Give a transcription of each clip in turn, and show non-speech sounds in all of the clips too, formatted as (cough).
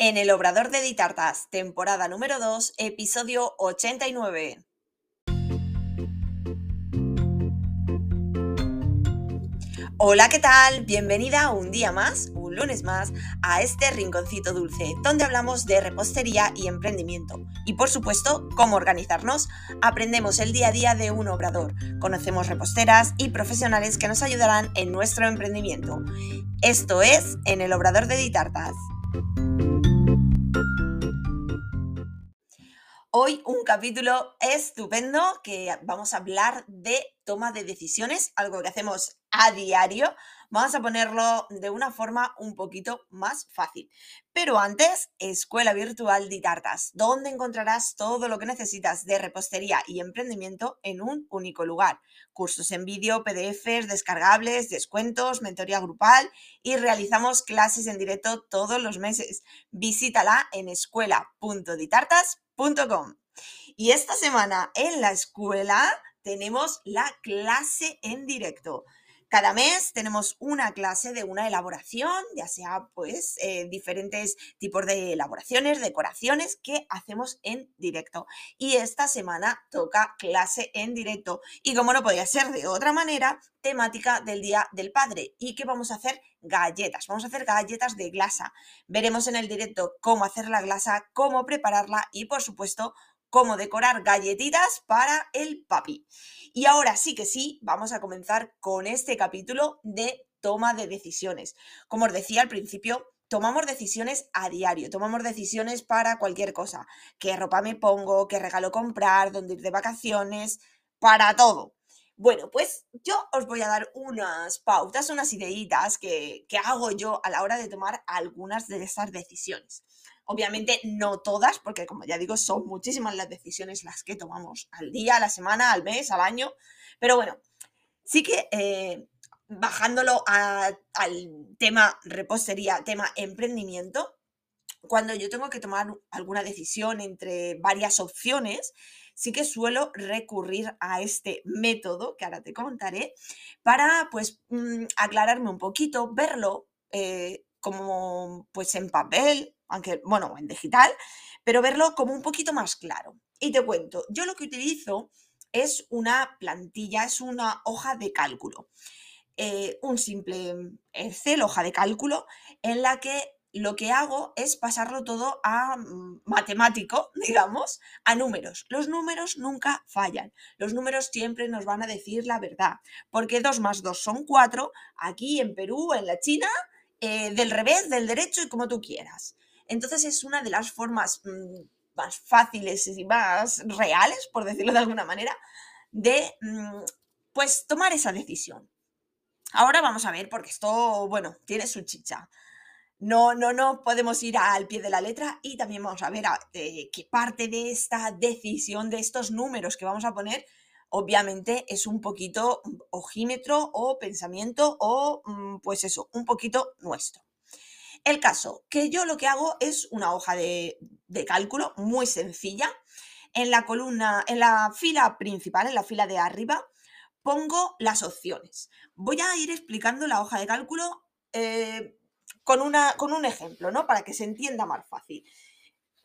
en el Obrador de Ditartas, temporada número 2, episodio 89. Hola, ¿qué tal? Bienvenida un día más, un lunes más, a este rinconcito dulce, donde hablamos de repostería y emprendimiento. Y por supuesto, cómo organizarnos. Aprendemos el día a día de un obrador, conocemos reposteras y profesionales que nos ayudarán en nuestro emprendimiento. Esto es En el Obrador de Ditartas. Hoy un capítulo estupendo que vamos a hablar de toma de decisiones, algo que hacemos a diario. Vamos a ponerlo de una forma un poquito más fácil. Pero antes, Escuela Virtual de Tartas, donde encontrarás todo lo que necesitas de repostería y emprendimiento en un único lugar. Cursos en vídeo, PDFs, descargables, descuentos, mentoría grupal y realizamos clases en directo todos los meses. Visítala en escuela.ditartas.com y esta semana en la escuela tenemos la clase en directo. Cada mes tenemos una clase de una elaboración, ya sea pues eh, diferentes tipos de elaboraciones, decoraciones que hacemos en directo. Y esta semana toca clase en directo. Y como no podía ser de otra manera, temática del Día del Padre. ¿Y qué vamos a hacer? Galletas. Vamos a hacer galletas de glasa. Veremos en el directo cómo hacer la glasa, cómo prepararla y por supuesto cómo decorar galletitas para el papi. Y ahora sí que sí, vamos a comenzar con este capítulo de toma de decisiones. Como os decía al principio, tomamos decisiones a diario, tomamos decisiones para cualquier cosa. ¿Qué ropa me pongo? ¿Qué regalo comprar? ¿Dónde ir de vacaciones? Para todo. Bueno, pues yo os voy a dar unas pautas, unas ideitas que, que hago yo a la hora de tomar algunas de esas decisiones. Obviamente no todas, porque como ya digo, son muchísimas las decisiones las que tomamos al día, a la semana, al mes, al año. Pero bueno, sí que eh, bajándolo al tema repostería, tema emprendimiento, cuando yo tengo que tomar alguna decisión entre varias opciones, sí que suelo recurrir a este método, que ahora te contaré, para pues mm, aclararme un poquito, verlo eh, como pues en papel, aunque bueno, en digital, pero verlo como un poquito más claro. Y te cuento, yo lo que utilizo es una plantilla, es una hoja de cálculo. Eh, un simple Excel, hoja de cálculo, en la que lo que hago es pasarlo todo a mm, matemático, (laughs) digamos, a números. Los números nunca fallan. Los números siempre nos van a decir la verdad. Porque 2 más 2 son 4. Aquí en Perú, en la China, eh, del revés, del derecho y como tú quieras. Entonces es una de las formas mm, más fáciles y más reales, por decirlo de alguna manera, de mm, pues tomar esa decisión. Ahora vamos a ver, porque esto, bueno, tiene su chicha. No, no, no podemos ir al pie de la letra y también vamos a ver qué parte de esta decisión, de estos números que vamos a poner, obviamente es un poquito ojímetro o pensamiento o mm, pues eso, un poquito nuestro. El caso, que yo lo que hago es una hoja de, cálculo muy sencilla. En la columna, en la fila principal, en la fila de arriba, pongo las opciones. Voy a ir explicando la hoja de cálculo eh, con, una, con, un ejemplo, ¿no? Para que se entienda más fácil.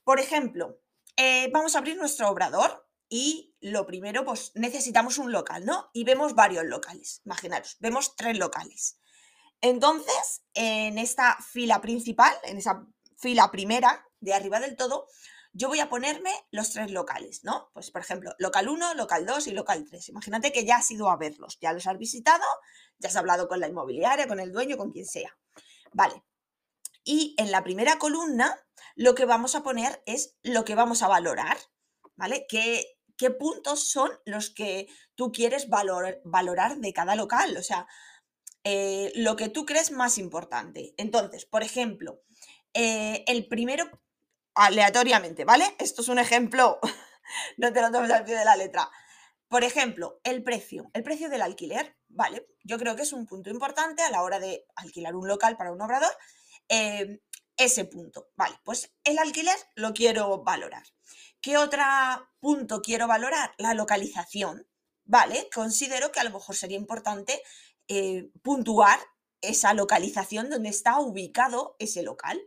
Por ejemplo, eh, vamos a abrir nuestro obrador y lo primero, pues necesitamos un local, ¿no? Y vemos varios locales. Imaginaros, vemos tres locales. Entonces, en esta fila principal, en esa fila primera de arriba del todo, yo voy a ponerme los tres locales, ¿no? Pues, por ejemplo, local 1, local 2 y local 3. Imagínate que ya has ido a verlos, ya los has visitado, ya has hablado con la inmobiliaria, con el dueño, con quien sea. Vale. Y en la primera columna, lo que vamos a poner es lo que vamos a valorar, ¿vale? ¿Qué, qué puntos son los que tú quieres valorar de cada local? O sea, eh, lo que tú crees más importante. Entonces, por ejemplo, eh, el primero, aleatoriamente, ¿vale? Esto es un ejemplo, (laughs) no te lo tomes al pie de la letra. Por ejemplo, el precio, el precio del alquiler, ¿vale? Yo creo que es un punto importante a la hora de alquilar un local para un obrador. Eh, ese punto, ¿vale? Pues el alquiler lo quiero valorar. ¿Qué otro punto quiero valorar? La localización, ¿vale? Considero que a lo mejor sería importante eh, puntuar esa localización donde está ubicado ese local.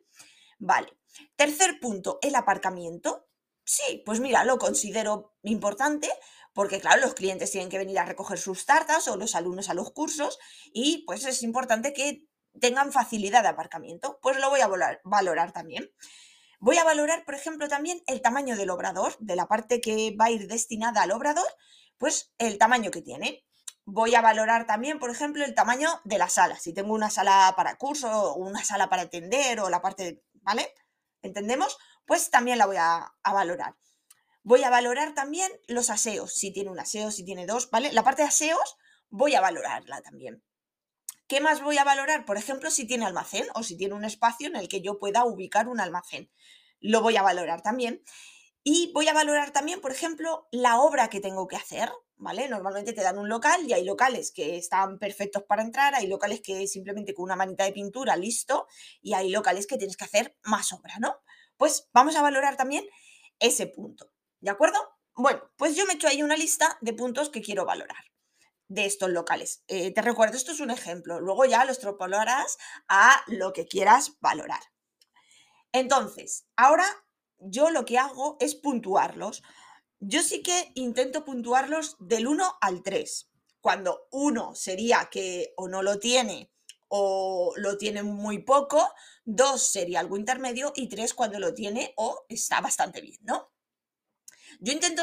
Vale. Tercer punto, el aparcamiento. Sí, pues mira, lo considero importante porque claro, los clientes tienen que venir a recoger sus tartas o los alumnos a los cursos y pues es importante que tengan facilidad de aparcamiento. Pues lo voy a valorar, también. Voy a valorar, por ejemplo, también el tamaño del obrador, de la parte que va a ir destinada al obrador, pues el tamaño que tiene. Voy a valorar también, por ejemplo, el tamaño de la sala. Si tengo una sala para curso una sala para atender o la parte, ¿vale? ¿Entendemos? Pues también la voy a, a valorar. Voy a valorar también los aseos, si tiene un aseo, si tiene dos, ¿vale? La parte de aseos voy a valorarla también. ¿Qué más voy a valorar? Por ejemplo, si tiene almacén o si tiene un espacio en el que yo pueda ubicar un almacén. Lo voy a valorar también. Y voy a valorar también, por ejemplo, la obra que tengo que hacer, ¿vale? Normalmente te dan un local y hay locales que están perfectos para entrar, hay locales que simplemente con una manita de pintura, listo, y hay locales que tienes que hacer más obra, ¿no? Pues vamos a valorar también ese punto, ¿de acuerdo? Bueno, pues yo me he hecho ahí una lista de puntos que quiero valorar de estos locales. Eh, te recuerdo, esto es un ejemplo. Luego ya los extrapolarás a lo que quieras valorar. Entonces, ahora yo lo que hago es puntuarlos. Yo sí que intento puntuarlos del 1 al 3. Cuando 1 sería que o no lo tiene o lo tiene muy poco, 2 sería algo intermedio y 3 cuando lo tiene o está bastante bien, ¿no? Yo intento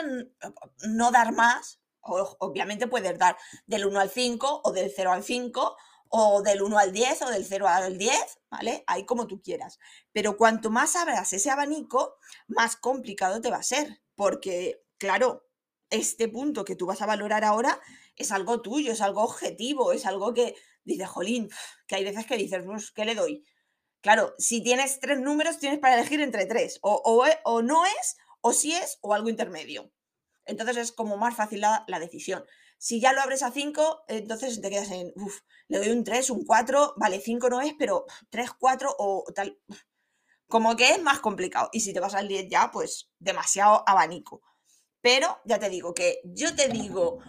no dar más obviamente puedes dar del 1 al 5 o del 0 al 5 o del 1 al 10 o del 0 al 10, ¿vale? Ahí como tú quieras. Pero cuanto más abras ese abanico, más complicado te va a ser, porque, claro, este punto que tú vas a valorar ahora es algo tuyo, es algo objetivo, es algo que dices, jolín, que hay veces que dices, ¿qué le doy? Claro, si tienes tres números, tienes para elegir entre tres, o, o, o no es, o sí es, o algo intermedio. Entonces es como más fácil la, decisión. Si ya lo abres a 5, entonces te quedas en, uff, le doy un 3, un 4, vale, 5 no es, pero 3, 4 o tal. Como que es más complicado. Y si te vas al 10 ya, pues demasiado abanico. Pero ya te digo que yo te digo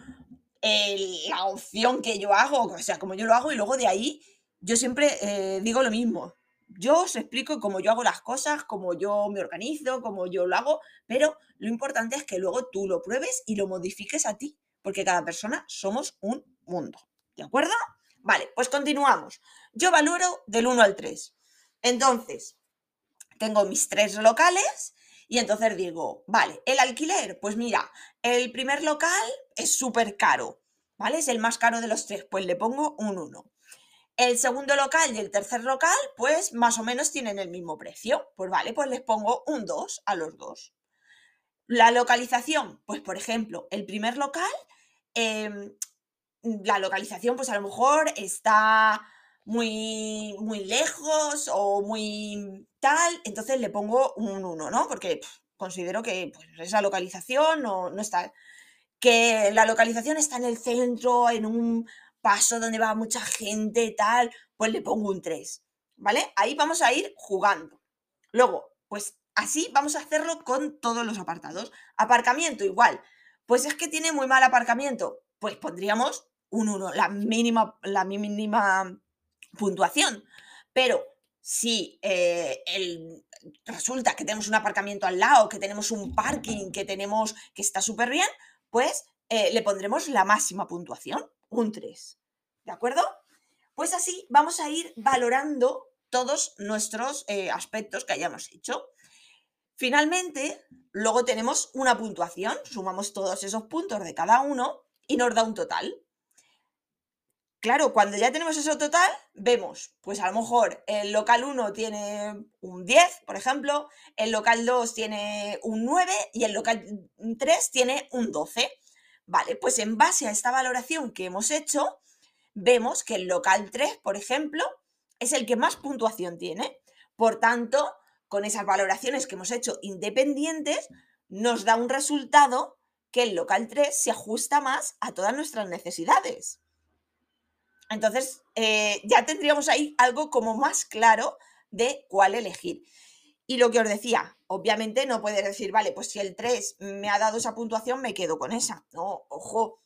la opción que yo hago, o sea, como yo lo hago, y luego de ahí yo siempre eh, digo lo mismo. Yo os explico cómo yo hago las cosas, cómo yo me organizo, cómo yo lo hago, pero lo importante es que luego tú lo pruebes y lo modifiques a ti, porque cada persona somos un mundo. ¿De acuerdo? Vale, pues continuamos. Yo valoro del 1 al 3. Entonces, tengo mis tres locales y entonces digo, vale, el alquiler, pues mira, el primer local es súper caro, ¿vale? Es el más caro de los tres, pues le pongo un 1. El segundo local y el tercer local, pues más o menos tienen el mismo precio. Pues vale, pues les pongo un 2 a los dos. La localización, pues por ejemplo, el primer local, em, la localización pues a lo mejor está muy, muy lejos o muy entonces le pongo un 1, ¿no? Porque considero que pues, esa localización no, no está... Que la localización está en el centro, en un paso donde va mucha gente, tal, pues le pongo un 3, ¿vale? Ahí vamos a ir jugando. Luego, pues así vamos a hacerlo con todos los apartados. Aparcamiento igual. Pues es que tiene muy mal aparcamiento. Pues pondríamos un 1, la mínima, la mínima puntuación. Pero si eh, resulta que tenemos un aparcamiento al lado, que tenemos un parking, que tenemos que está súper bien, pues eh, le pondremos la máxima puntuación un 3. ¿De acuerdo? Pues así vamos a ir valorando todos nuestros eh, aspectos que hayamos hecho. Finalmente, luego tenemos una puntuación, sumamos todos esos puntos de cada uno y nos da un total. Claro, cuando ya tenemos ese total, vemos, pues a lo mejor el local 1 tiene un 10, por ejemplo, el local 2 tiene un 9 y el local 3 tiene un 12. Vale, pues en base a esta valoración que hemos hecho, vemos que el local 3, por ejemplo, es el que más puntuación tiene. Por tanto, con esas valoraciones que hemos hecho independientes, nos da un resultado que el local 3 se ajusta más a todas nuestras necesidades. Entonces, eh, ya tendríamos ahí algo como más claro de cuál elegir. Y lo que os decía, obviamente no puedes decir, vale, pues si el 3 me ha dado esa puntuación, me quedo con esa. No, ojo.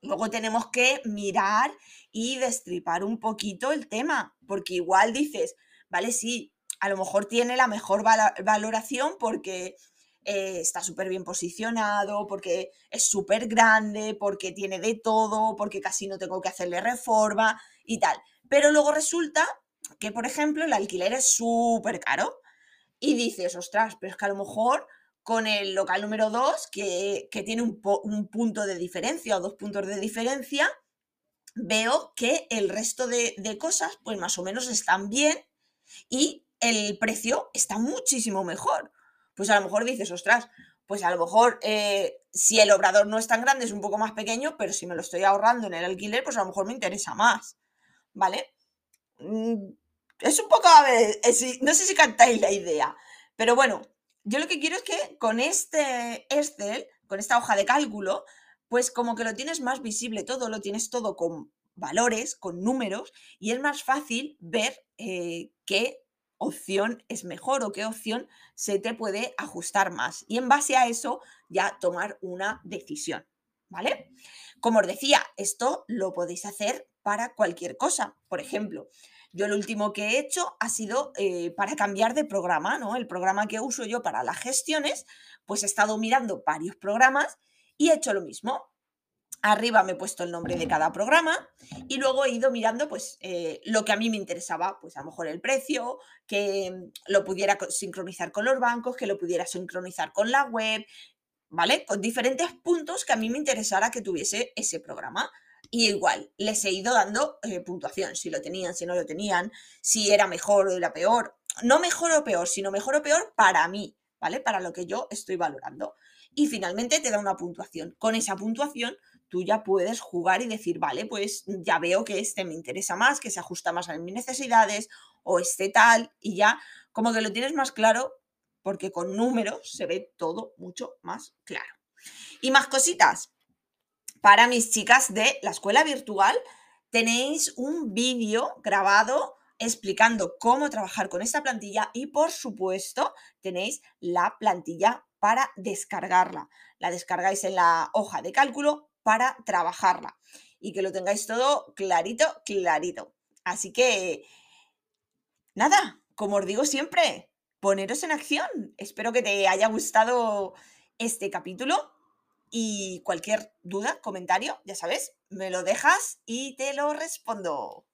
Luego tenemos que mirar y destripar un poquito el tema, porque igual dices, vale, sí, a lo mejor tiene la mejor valoración porque eh, está súper bien posicionado, porque es súper grande, porque tiene de todo, porque casi no tengo que hacerle reforma y tal. Pero luego resulta que, por ejemplo, el alquiler es súper caro y dices, ostras, pero es que a lo mejor con el local número 2, que, tiene un, punto de diferencia o dos puntos de diferencia, veo que el resto de, de cosas, pues más o menos están bien y el precio está muchísimo mejor pues a lo mejor dices, ostras, pues a lo mejor eh, si el obrador no es tan grande, es un poco más pequeño, pero si me lo estoy ahorrando en el alquiler, pues a lo mejor me interesa más, ¿vale? Mm, es un poco, a ver, no sé si cantáis la idea, pero bueno, yo lo que quiero es que con este Excel, con esta hoja de cálculo, pues como que lo tienes más visible todo, lo tienes todo con valores, con números, y es más fácil ver eh, qué opción es mejor o qué opción se te puede ajustar más. Y en base a eso ya tomar una decisión, ¿vale? Como os decía, esto lo podéis hacer para cualquier cosa. Por ejemplo, yo lo último que he hecho ha sido eh, para cambiar de programa, ¿no? El programa que uso yo para las gestiones, pues he estado mirando varios programas y he hecho lo mismo. Arriba me he puesto el nombre de cada programa y luego he ido mirando pues eh, lo que a mí me interesaba, pues a lo mejor el precio, que lo pudiera sincronizar con los bancos, que lo pudiera sincronizar con la web, ¿vale? Con diferentes puntos que a mí me interesara que tuviese ese programa. Y igual, les he ido dando eh, puntuación, si lo tenían, si no lo tenían, si era mejor o era peor. No mejor o peor, sino mejor o peor para mí, ¿vale? Para lo que yo estoy valorando. Y finalmente te da una puntuación. Con esa puntuación tú ya puedes jugar y decir, vale, pues ya veo que este me interesa más, que se ajusta más a mis necesidades o este tal, y ya como que lo tienes más claro porque con números se ve todo mucho más claro. Y más cositas. Para mis chicas de la escuela virtual tenéis un vídeo grabado explicando cómo trabajar con esta plantilla y por supuesto tenéis la plantilla para descargarla. La descargáis en la hoja de cálculo para trabajarla y que lo tengáis todo clarito, clarito. Así que, nada, como os digo siempre, poneros en acción. Espero que te haya gustado este capítulo y cualquier duda, comentario, ya sabes, me lo dejas y te lo respondo.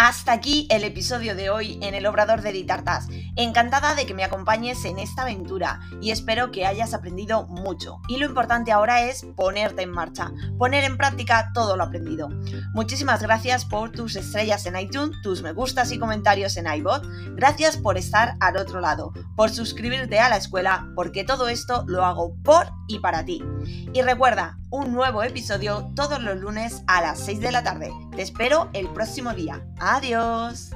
Hasta aquí el episodio de hoy en el Obrador de Ditartas. Encantada de que me acompañes en esta aventura y espero que hayas aprendido mucho. Y lo importante ahora es ponerte en marcha, poner en práctica todo lo aprendido. Muchísimas gracias por tus estrellas en iTunes, tus me gustas y comentarios en iBot. Gracias por estar al otro lado, por suscribirte a la escuela, porque todo esto lo hago por y para ti. Y recuerda, un nuevo episodio todos los lunes a las 6 de la tarde. Te espero el próximo día. Adiós.